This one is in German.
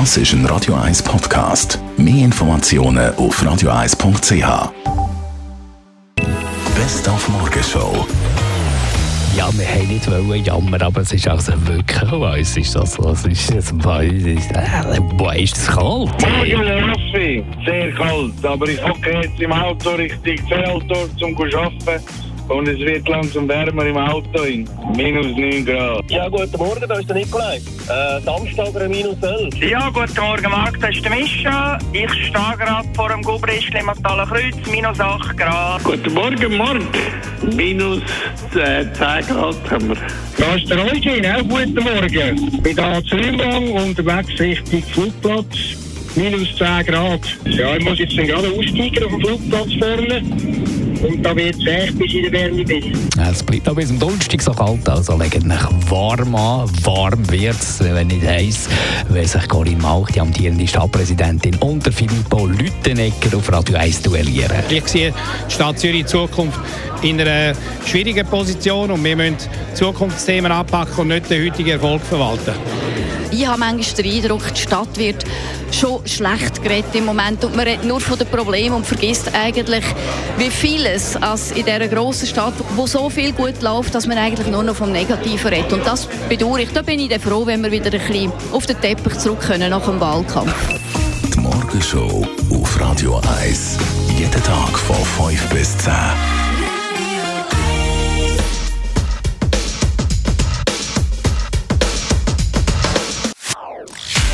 Das ist ein Radio 1 Podcast. Mehr Informationen auf radio1.ch. Best auf Morgenshow. Ja, wir wollten nicht wollen jammern, aber es ist also wirklich weiss, ist das, was ist das, ist, äh, wo ist es kalt? Morgen, Raffi. Sehr kalt, aber ich hocke jetzt im Auto Richtung Feldorf zum Arbeiten. Und es wird langsam wärmer im Auto. In. Minus 9 Grad. Ja, guten Morgen, da ist der Nikolai. Äh, Samstag minus 11. Ja, guten Morgen, Marc, das ist der Mischa. Ich stehe gerade vor dem Gubrischli Matala Kreuz, minus 8 Grad. Guten Morgen, Marc. Minus äh, 10 Grad haben wir. Da ist der Eugene, auch guten Morgen. Ich bin da zu Umgang unterwegs Richtung Flugplatz. Minus 10 Grad. Ja, ich muss jetzt gerade aussteigen auf dem Flugplatz vorne. Und da wird es echt bis in der Wärme. Ja, Es bleibt noch bis zum Donnerstag so kalt, also legt euch warm an. Warm wird es, wenn nicht heiß, wenn sich Corinne Mauch, die amtierende Stadtpräsidentin, und der Filippo Lüttenegger auf Radio 1 duellieren. Ich sehe die Stadt Zürich in Zukunft in einer schwierigen Position und wir müssen Zukunftsthemen anpacken und nicht den heutigen Erfolg verwalten. Ich habe manchmal den Eindruck, die Stadt wird schon schlecht geredet im Moment und man redet nur von den Problemen und vergisst eigentlich, wie vieles als in dieser grossen Stadt, wo so viel gut läuft, dass man eigentlich nur noch vom Negativen redet. Und das bedauere ich. Da bin ich dann froh, wenn wir wieder ein bisschen auf den Teppich zurück können nach dem Wahlkampf. Die Morgenshow auf Radio 1. Jeden Tag von 5 bis 10.